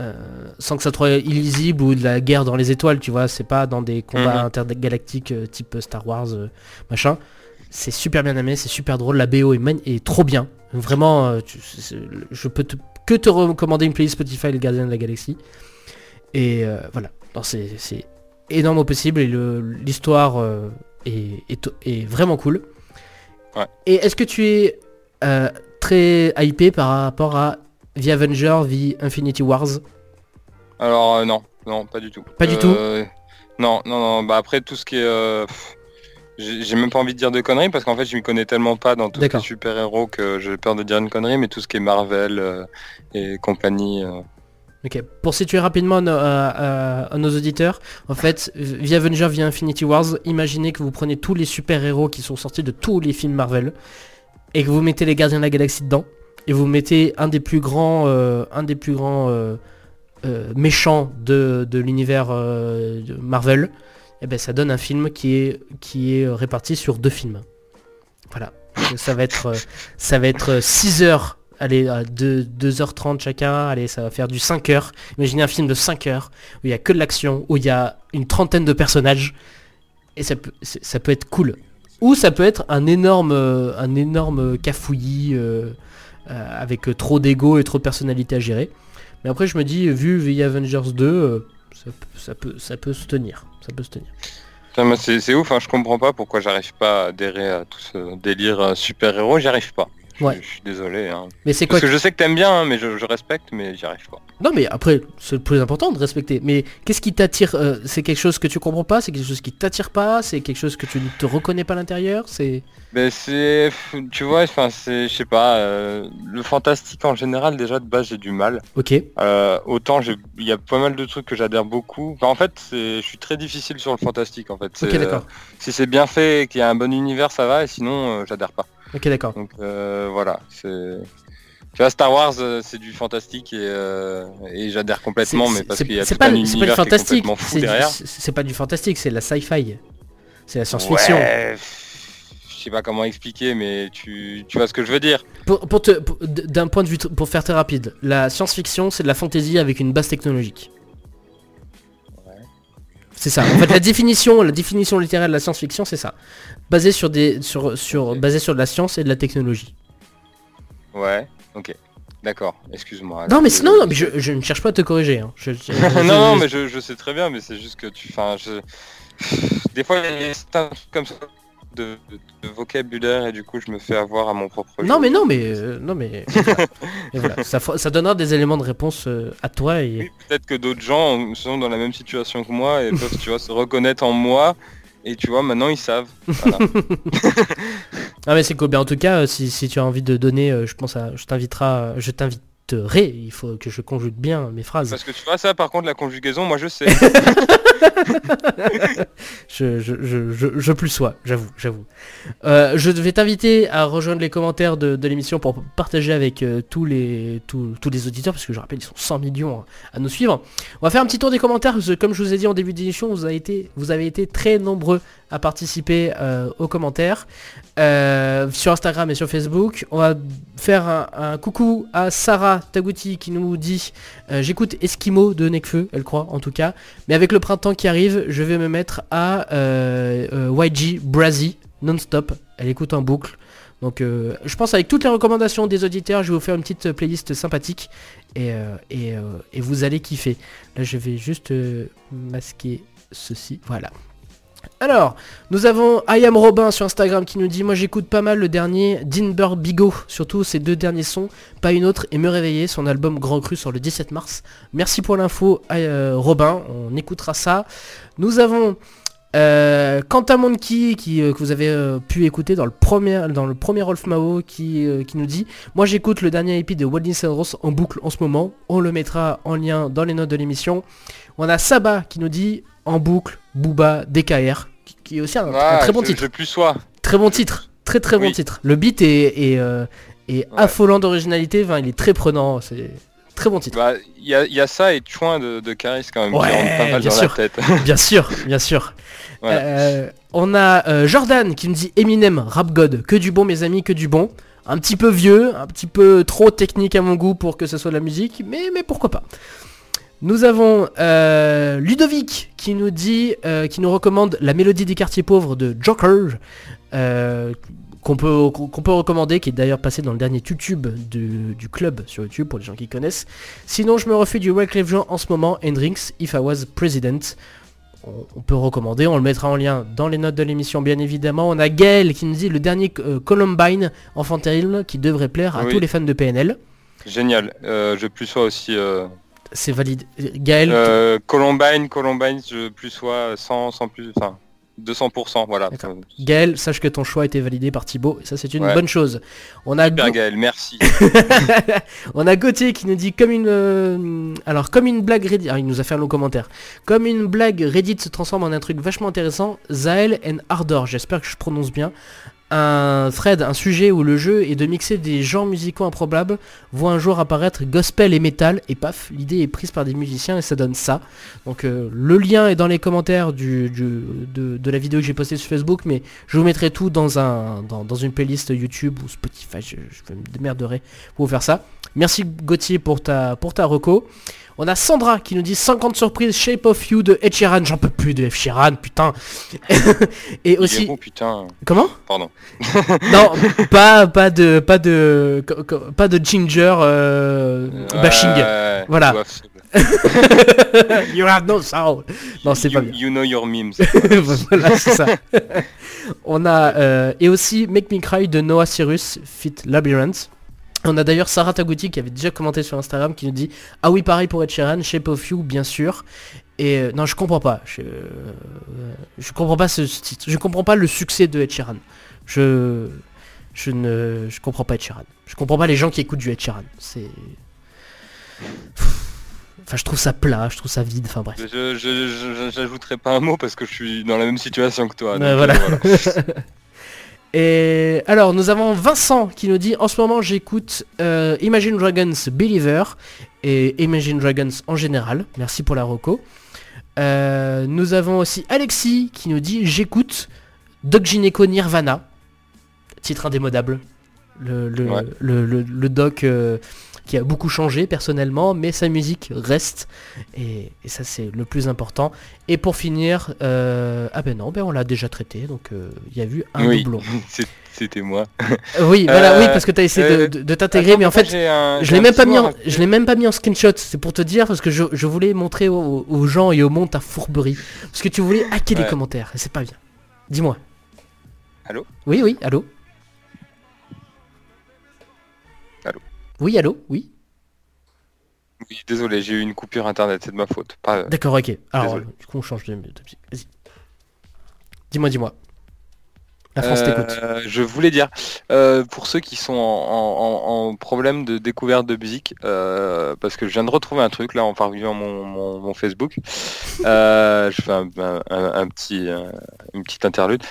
euh, sans que ça soit illisible ou de la guerre dans les étoiles, tu vois, c'est pas dans des combats Mhm. intergalactiques euh, type Star Wars, machin. C'est super bien aimé, c'est super drôle, la BO est, trop bien. Vraiment, tu- je peux te- que te recommander une playlist Spotify Les Gardiens de la Galaxie. Et voilà, Non, c'est c'est énorme au possible et l'histoire euh, est, est- est vraiment cool. Ouais. Et est-ce que tu es euh, très hypé par rapport à The Avenger, The Infinity Wars? Alors euh, non, non, pas du tout. Pas du Euh, Non, non, non. Bah après tout ce qui est, j'ai même pas envie de dire de conneries parce qu'en fait je m'y connais tellement pas dans tout ce qui est D'accord. super héros que j'ai peur de dire une connerie. Mais tout ce qui est Marvel et compagnie. Euh, Ok, pour situer rapidement nos- à- à nos auditeurs, en fait, The Avenger via Infinity Wars, imaginez que vous prenez tous les super-héros qui sont sortis de tous les films Marvel et que vous mettez les Gardiens de la Galaxie dedans et vous mettez un des plus grands, euh, un des plus grands euh, euh, méchants de, l'univers euh, Marvel, et ben ça donne un film qui est qui est réparti sur deux films. Voilà, ça va être euh, ça va être 6 heures. Allez, à 2, 2h30 chacun, allez, ça va faire du 5 heures. Imaginez un film de 5 heures, où il y a que de l'action, où il y a une trentaine de personnages, et ça peut, ça peut être cool. Ou ça peut être un énorme, euh, un énorme cafouillis, euh, euh, avec trop d'ego et trop de personnalité à gérer. Mais après je me dis, vu The Avengers 2, euh, ça, peut- ça, peut, se tenir. Ça peut se tenir. C'est ouf, hein, je comprends pas pourquoi j'arrive pas à adhérer à tout ce délire super-héros, j'y arrive pas. Je, Ouais. je suis désolé. hein. Mais c'est quoi Parce que je sais que t'aimes bien, hein, mais je, je respecte, mais j'y arrive pas. Non mais après, c'est le plus important de respecter. Mais qu'est-ce qui t'attire euh, C'est quelque chose que tu comprends pas C'est quelque chose qui t'attire pas C'est quelque chose que tu ne te reconnais pas à l'intérieur C'est... Mais c'est, tu vois, enfin c'est, je sais pas, euh, le fantastique en général déjà de base j'ai du mal. Ok. Euh, autant il y a pas mal de trucs que j'adhère beaucoup. Enfin, en fait, c'est, je suis très difficile sur le fantastique en fait. Ok d'accord. si c'est bien fait qu'il y a un bon univers, ça va, et sinon j'adhère pas. Ok d'accord. Donc euh, voilà, c'est. Tu vois, Star Wars, euh, c'est du fantastique et, euh, et j'adhère complètement, mais parce qu'il y a tout pas, un c'est pas du univers qui est fou derrière. c'est pas du fantastique, c'est la sci-fi. C'est la science-fiction. Ouais, je sais pas comment expliquer, mais tu, tu vois ce que je veux dire. Pour, te, d'un point de vue, pour faire très rapide, la science-fiction c'est de la fantasy avec une base technologique. C'est ça. En fait, la définition, la définition littéraire de la science-fiction, c'est ça. Basé sur des, sur, sur, sur de la science et de la technologie. Ouais, ok. D'accord, excuse-moi. Non mais Je- non, non, mais je, je ne cherche pas à te corriger. hein. Je- non, non, mais je, je sais très bien, mais c'est juste que tu... Enfin. Des fois, il y a trucs comme ça de, de- de vocabulaire et du coup, je me fais avoir à mon propre Non jeu. mais non mais euh, non mais voilà. Et voilà, ça, ça donnera des éléments de réponse euh, à toi et Oui, peut-être que d'autres gens sont dans la même situation que moi et peuvent, tu vois, se reconnaître en moi. Et tu vois, maintenant, ils savent. Voilà. ah mais c'est cool. Bien en tout cas, euh, si, si tu as envie de donner, euh, je pense à, je t'invitera, je t'inviterai. Il faut que je conjugue bien mes phrases. Parce que tu vois, ça, par contre, la conjugaison, moi, je sais. Je, plus sois, j'avoue, j'avoue. Euh, je vais t'inviter à rejoindre les commentaires de, l'émission pour partager avec euh, tous, les, auditeurs, parce que je rappelle, ils sont 100 millions à nous suivre. On va faire un petit tour des commentaires, comme je vous ai dit en début d'émission, vous, vous avez été très nombreux à participer euh, aux commentaires sur Instagram et sur Facebook. On va faire un, un coucou à Sarah Tagouti qui nous dit j'écoute Eskimo de Nekfeu, elle croit en tout cas. Mais avec le printemps qui arrive, je vais me mettre à euh, euh, YG Brazy non-stop. Elle écoute en boucle. Donc euh, je pense avec toutes les recommandations des auditeurs, je vais vous faire une petite playlist sympathique et, et, et vous allez kiffer. Là je vais juste masquer ceci. Voilà. Alors, nous avons I am Robin sur Instagram qui nous dit Moi j'écoute pas mal le dernier Dinber Bigot, surtout ces deux derniers sons, pas une autre, et me réveiller, son album Grand Cru sur le 17 mars. Merci pour l'info, euh, Robin, on écoutera ça. Nous avons euh, Quentin Monkey qui, euh, que vous avez euh, pu écouter dans le premier dans le premier Rolf Mao qui, nous dit Moi j'écoute le dernier EP de Wilding Rose en boucle en ce moment. On le mettra en lien dans les notes de l'émission. On a Saba qui nous dit en boucle Booba DKR qui, qui est aussi un, un très bon je- titre. Je plus sois. Très bon titre. Très très bon titre. Le beat est, est, euh, est Ouais. affolant d'originalité. Enfin, il est très prenant. C'est très bon titre. Bah, il y a, il y a ça et Chouin de, de Caris quand même Ouais, qui rentre pas mal bien dans sûr. la tête. Bien sûr, bien sûr. Voilà. Euh, on a euh, Jordan qui nous dit Eminem, Rap God, que du bon mes amis, que du bon. Un petit peu vieux, un petit peu trop technique à mon goût pour que ce soit de la musique, mais, mais pourquoi pas. Nous avons euh, Ludovic qui nous dit, euh, qui nous recommande la mélodie des quartiers pauvres de Joker, euh, qu'on peut, recommander, qui est d'ailleurs passé dans le dernier YouTube du, du club sur YouTube pour les gens qui connaissent. Sinon, je me refais du Wyclef Jean en ce moment, Hendrix, If I Was President. On, on peut recommander, on le mettra en lien dans les notes de l'émission bien évidemment. On a Gaël qui nous dit le dernier Columbine enfant terrible qui devrait plaire à Oui. tous les fans de PNL. Génial. Je plus sois aussi. C'est valide. Gaël, euh, Columbine, Columbine, je plus sois 100, 100 plus, enfin 200%, voilà. Gaël, sache que ton choix a été validé par Thibaut, et ça c'est une Ouais. bonne chose. On a, Super Go- Gaël, merci. on a Gauthier qui nous dit comme une euh, alors comme une blague Reddit, ah, il nous a fait un long commentaire. Comme une blague Reddit se transforme en un truc vachement intéressant, Zael and Ardor, j'espère que je prononce bien. Un thread, un sujet où le jeu est de mixer des genres musicaux improbables, voit un jour apparaître gospel et metal, et paf, l'idée est prise par des musiciens et ça donne ça. Donc euh, le lien est dans les commentaires de, la vidéo que j'ai postée sur Facebook, mais je vous mettrai tout dans, un, dans, une playlist YouTube ou Spotify, je, je me démerderai pour vous faire ça. Merci Gauthier pour ta, pour ta reco. On a Sandra qui nous dit 50 surprises Shape of You de Ed Sheeran. J'en peux plus de Ed Sheeran, putain. et aussi... putain. Comment? Pardon. Non, pas, pas de... Pas de... Pas de Ginger euh, bashing. Ouais, Voilà. you have- no soul. Non, c'est you, pas bien. You know your memes. voilà, c'est ça. On a euh, et aussi Make Me Cry de Noah Cyrus fit Labyrinth. On a d'ailleurs Sarah Tagouti qui avait déjà commenté sur Instagram qui nous dit ah oui pareil pour Ed Sheeran, Shape of You bien sûr. Et euh, non je comprends pas, je, euh, je comprends pas ce, ce titre, je comprends pas le succès de Ed Sheeran. Je je ne je comprends pas Ed Sheeran. Je comprends pas les gens qui écoutent du Ed Sheeran. C'est Enfin je trouve ça plat, je trouve ça vide, enfin bref. Je, je, pas un mot parce que je suis dans la même situation que toi. Donc, euh, voilà. voilà. Et alors nous avons Vincent qui nous dit en ce moment j'écoute euh, Imagine Dragons Believer et Imagine Dragons en général. Merci pour la reco. Euh, nous avons aussi Alexis qui nous dit j'écoute Doc Gineco Nirvana. Titre indémodable. Le, le, Ouais. le, le- le doc euh, qui a beaucoup changé personnellement, mais sa musique reste. Et, et ça c'est le plus important. Et pour finir, euh, ah ben non, ben on l'a déjà traité, donc euh, il y a eu un Oui, doublon. c'était moi. Oui, voilà, oui, parce que tu as essayé de- euh, de, de t'intégrer, mais en fait, un- je l'ai même pas mis en, je l'ai même pas mis en screenshot. C'est pour te dire parce que je, je voulais montrer aux, aux gens et au monde ta fourberie, parce que tu voulais hacker les commentaires c'est pas bien. Dis-moi. Allô? Oui, oui, allô? Oui, allô, oui. Oui, désolé, j'ai eu une coupure internet, c'est de ma faute. Pas... D'accord, ok. Alors, Désolé. du coup, on change de, musique. Vas-y. Dis-moi, dis-moi. La France t'écoute. Euh, je voulais dire, euh, pour ceux qui sont en, en- problème de découverte de musique, euh, parce que je viens de retrouver un truc là en parcourant mon, mon- mon Facebook, euh, je fais un, un- petit, euh, une petite interlude.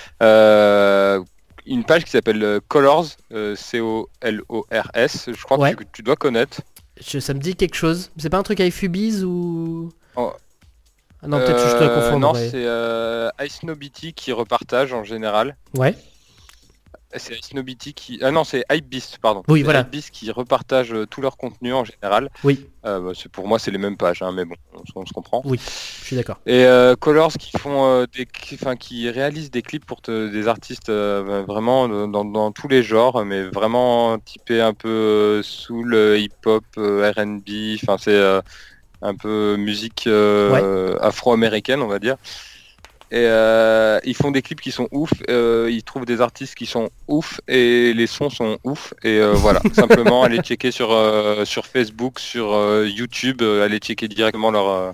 Une page qui s'appelle euh, Colors, euh, C-O-L-O-R-S, je crois Ouais. que tu, tu dois connaître. Je- ça me dit quelque chose. C'est pas un truc avec Fubiz ou... Oh. Ah non, peut-être que je dois Euh, confondre. Non, c'est euh, Ice Nobity qui repartage en général. Ouais. C'est Snobity qui... Ah non, c'est Hypebeast, pardon. Oui, voilà. Hypebeast qui repartage euh, tout leur contenu en général. Oui. Euh, bah, c'est- pour moi, c'est les mêmes pages, hein, mais bon, on, se- on se comprend. Je suis d'accord. Et euh, Colors qui font euh, des, qui- enfin, qui réalisent des clips pour te- des artistes vraiment dans, tous les genres, mais vraiment typé un peu soul, hip-hop, R&B. Enfin, c'est un peu musique afro-américaine, on va dire. Et euh, ils font des clips qui sont ouf, euh, ils trouvent des artistes qui sont ouf et les sons sont ouf. Et euh, voilà, simplement allez checker sur, euh, sur Facebook, sur euh, YouTube, allez checker directement leur, euh,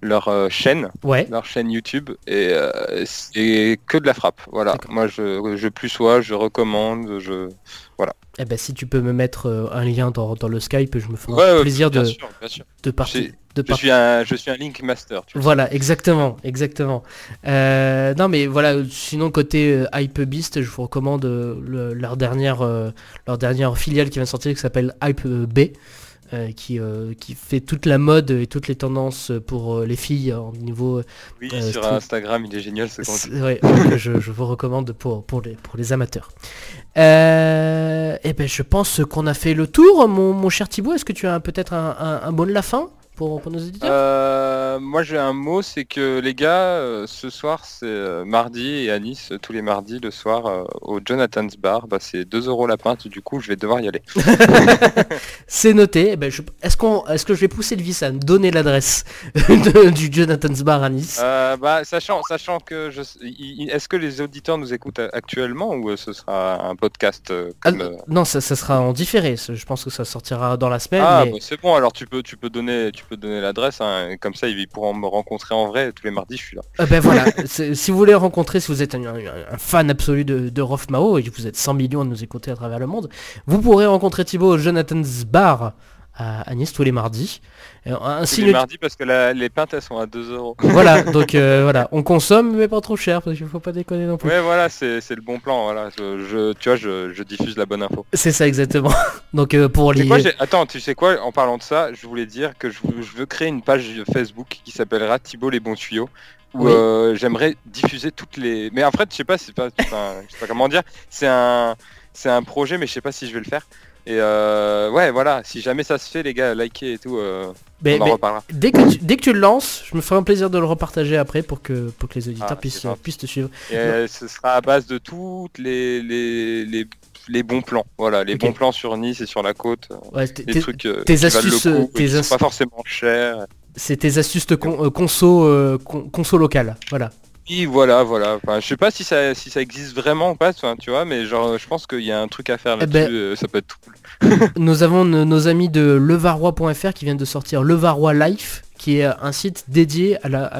leur euh, chaîne, Ouais. leur chaîne YouTube. Et euh, c'est que de la frappe. Voilà, moi je, je plus sois, je recommande, je... Eh ben si tu peux me mettre euh, un lien dans, dans le Skype, je me ferai Ouais, plaisir bien de, sûr, bien sûr. de partir. De Je suis un, je suis un Link Master. Tu. Voilà, exactement, exactement. Euh, non mais voilà, sinon côté euh, Hype Beast, je vous recommande le- leur dernière leur dernière filiale qui vient de sortir qui s'appelle Hype B. euh, qui, euh, qui fait toute la mode et toutes les tendances pour euh, les filles au niveau Oui, sur Instagram, il est génial ce C'est- contenu. ouais, je, je vous recommande pour, pour, les, pour les amateurs. Et ben je pense qu'on a fait le tour, mon, mon cher Thibaut. Est-ce que tu as peut-être un, un, un mot de la fin? Pour, pour nos éditeurs Euh, moi j'ai un mot, c'est que les gars, euh, ce soir c'est euh, mardi et à Nice, tous les mardis le soir euh, au Jonathan's Bar, bah, c'est 2 euros la pinte, du coup je vais devoir y aller. C'est noté. Eh ben, je- Est-ce qu'on, est-ce que je vais pousser le vice à me donner l'adresse du Jonathan's Bar à Nice Euh, bah, sachant, sachant que je... Est-ce que les auditeurs nous écoutent actuellement ou euh, ce sera un podcast euh, Ah, comme... euh, Non, ça, ça sera en différé. Je pense que ça sortira dans la semaine. Ah mais- bah, c'est bon alors tu peux tu peux donner tu peux donner l'adresse hein, comme ça ils pourront me rencontrer en vrai tous les mardis je suis là. Ah ben voilà, si vous voulez rencontrer, si vous êtes un, fan absolu de, de Rolf Mao et que vous êtes 100 millions à nous écouter à travers le monde, vous pourrez rencontrer Thibaut au Jonathan's Bar à, Nice tous les mardis. Euh, ainsi Tous les le- mardis parce que la- les pintes elles sont à 2 euros. Voilà, donc euh, voilà, on consomme mais pas trop cher parce qu'il faut pas déconner non plus. Ouais voilà c'est le bon plan voilà je, je- tu vois je, je diffuse la bonne info. C'est ça exactement. Donc euh, pour les... quoi, Attends, tu sais quoi En parlant de ça, je voulais dire que je, je veux créer une page Facebook qui s'appellera Thibaut les bons tuyaux. Où Oui. euh, j'aimerais diffuser toutes les. Mais en fait, je sais pas, c'est pas, je sais pas comment dire. C'est un, c'est un projet, mais je sais pas si je vais le faire. Et euh, ouais, voilà. Si jamais ça se fait, les gars, likez et tout. euh, mais- on en mais reparlera. dès, que tu, dès que tu le lances, je me ferai un plaisir de le repartager après pour que, pour que les auditeurs Ah, puissent, puissent te suivre. Et euh, ce sera à base de toutes les, les, les, les bons plans. Voilà, les bons plans sur Nice et sur la côte. Ouais, t'es- Des trucs euh, tes astuces, le coup, tes qui sont as- pas forcément chers. c'est tes astuces de con- euh, conso, euh, con- conso locales. Voilà. Oui, voilà, voilà. Enfin, je sais pas si ça, si ça existe vraiment ou pas, tu vois, mais genre, je pense qu'il y a un truc à faire Eh là-dessus. ben, euh, ça peut être cool. Nous avons nos, amis de levarois.fr qui viennent de sortir Levarois Life, qui est un site dédié à la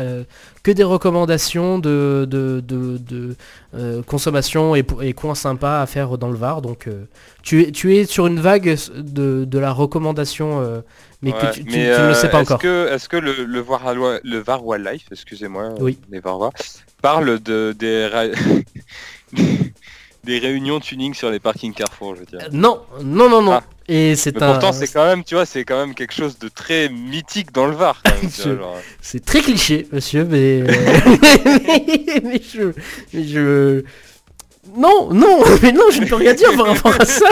que des recommandations de, de, de- de, euh, consommation et, et coins sympas à faire dans le Var. Donc euh, tu, es, tu es sur une vague de, de la recommandation, euh, mais Ouais, que tu, tu- mais, tu ne le sais pas encore. Est-ce que, le, le, Varois, le Varois Life, excusez-moi, Oui. les parle de, des, des réunions tuning sur les parkings Carrefour, je veux dire. Euh, Non, non, non, non. Ah. Et c'est un, pourtant, c'est quand même, tu vois, c'est quand même quelque chose de très mythique dans le Var. c'est très cliché, monsieur, mais mais je, mais je, non, non, mais non, je ne peux rien dire par rapport à ça.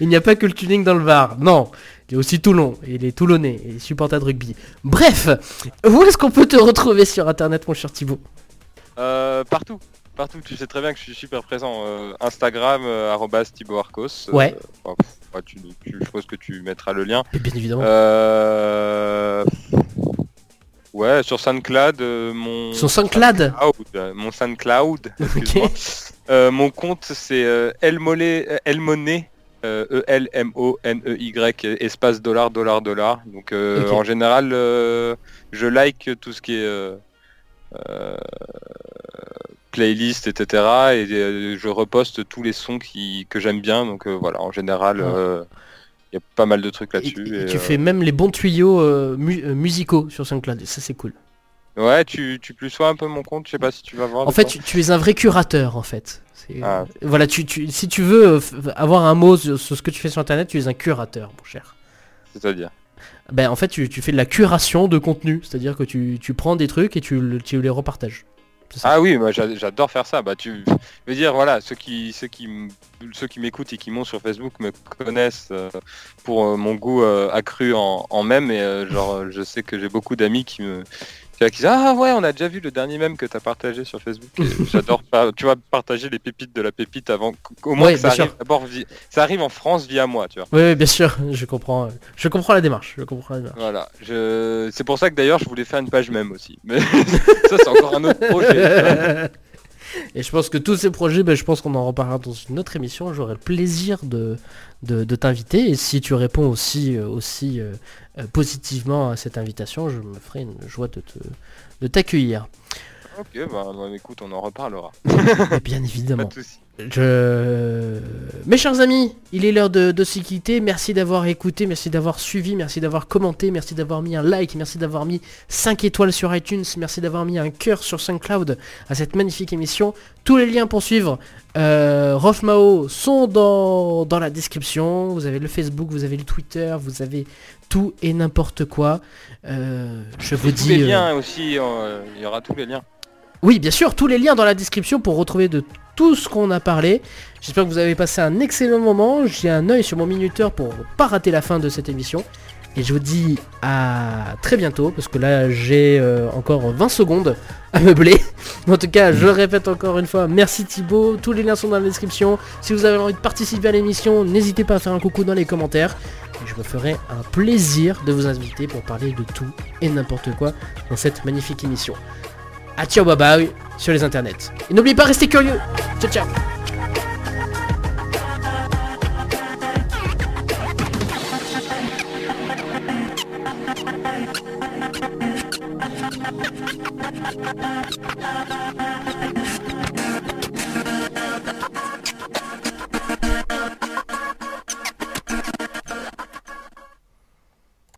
Il n'y a pas que le tuning dans le Var, non. Il y a aussi Toulon, et les Toulonnais, et les supporters de rugby. Bref, où est-ce qu'on peut te retrouver sur Internet, mon cher Thibaut? Euh, partout. Partout, tu sais très bien que je suis super présent. Euh, Instagram, euh, arrobas Thibaut Arcos. Ouais. enfin, pff, ouais, tu, tu- je suppose que tu mettras le lien. Et bien évidemment. Euh... Ouais, sur SoundCloud, euh, mon... Sur SoundCloud SoundCloud, euh, mon SoundCloud, excuse-moi. Euh, mon compte, c'est euh, euh, Elmoné, euh, E-L-M-O-N-E-Y, espace dollar, dollar, dollar. Donc euh, en général, euh, je like tout ce qui est... euh, playlist etc et euh, je reposte tous les sons qui, que j'aime bien donc euh, voilà en général Ah. euh, il y a pas mal de trucs là-dessus et et, tu fais même les bons tuyaux mu- musicaux sur SoundCloud, et ça c'est cool. ouais tu, tu plus sois un peu mon compte je sais pas si tu vas voir En fait, tu, tu es un vrai curateur, en fait. C'est- Ah. Voilà, tu, tu- si tu veux avoir un mot sur, sur ce que tu fais sur Internet, tu es un curateur, mon cher. c'est-à-dire? Ben, en fait, tu, tu fais de la curation de contenu, c'est-à-dire que tu, tu prends des trucs et tu, le- tu les repartages. Ah oui moi j'a- j'adore faire ça. Bah tu veux dire voilà ceux qui ceux qui ceux qui m'écoutent et qui m'ont sur Facebook me connaissent euh, pour euh, mon goût euh, accru en, en même. Et genre je sais que j'ai beaucoup d'amis qui me Tu vois, qui disent, ah ouais, on a déjà vu le dernier même que t'as partagé sur Facebook. J'adore pas, tu vois, partager les pépites de la pépite avant qu'au moins Ouais, que ça arrive d'abord ça arrive en France via moi, tu vois. Oui, oui, bien sûr, je comprends. Je comprends la démarche. Je comprends la démarche. Voilà. Je... C'est pour ça que d'ailleurs je voulais faire une page même aussi. Mais ça c'est encore un autre projet. Et je pense que tous ces projets, ben, je pense qu'on en reparlera dans une autre émission. J'aurai le plaisir de, de, de t'inviter. Et si tu réponds aussi, euh, aussi euh, euh, positivement à cette invitation, je me ferai une joie de, te, de t'accueillir. ok, bah, bah, écoute, on en reparlera. Bien Pas évidemment. de. Je... Mes chers amis, il est l'heure de, de s'y quitter. Merci d'avoir écouté, merci d'avoir suivi, merci d'avoir commenté, merci d'avoir mis un like, merci d'avoir mis 5 étoiles sur iTunes, merci d'avoir mis un cœur sur SoundCloud à cette magnifique émission. Tous les liens pour suivre euh, Rof Mao sont dans, dans la description. Vous avez le Facebook, vous avez le Twitter, vous avez tout et n'importe quoi. Euh, je vous Et tous dis... les euh, liens aussi, euh, il y aura tous les liens. Oui, bien sûr, tous les liens dans la description pour retrouver de tout ce qu'on a parlé. J'espère que vous avez passé un excellent moment. J'ai un œil sur mon minuteur pour pas rater la fin de cette émission. Et je vous dis à très bientôt, parce que là j'ai euh, encore 20 secondes à meubler. En tout cas, je répète encore une fois, merci Thibaut, tous les liens sont dans la description. Si vous avez envie de participer à l'émission, n'hésitez pas à faire un coucou dans les commentaires. Je me ferai un plaisir de vous inviter pour parler de tout et n'importe quoi dans cette magnifique émission. A ciao bye bye sur les internets. Et n'oubliez pas, restez curieux. Ciao ciao.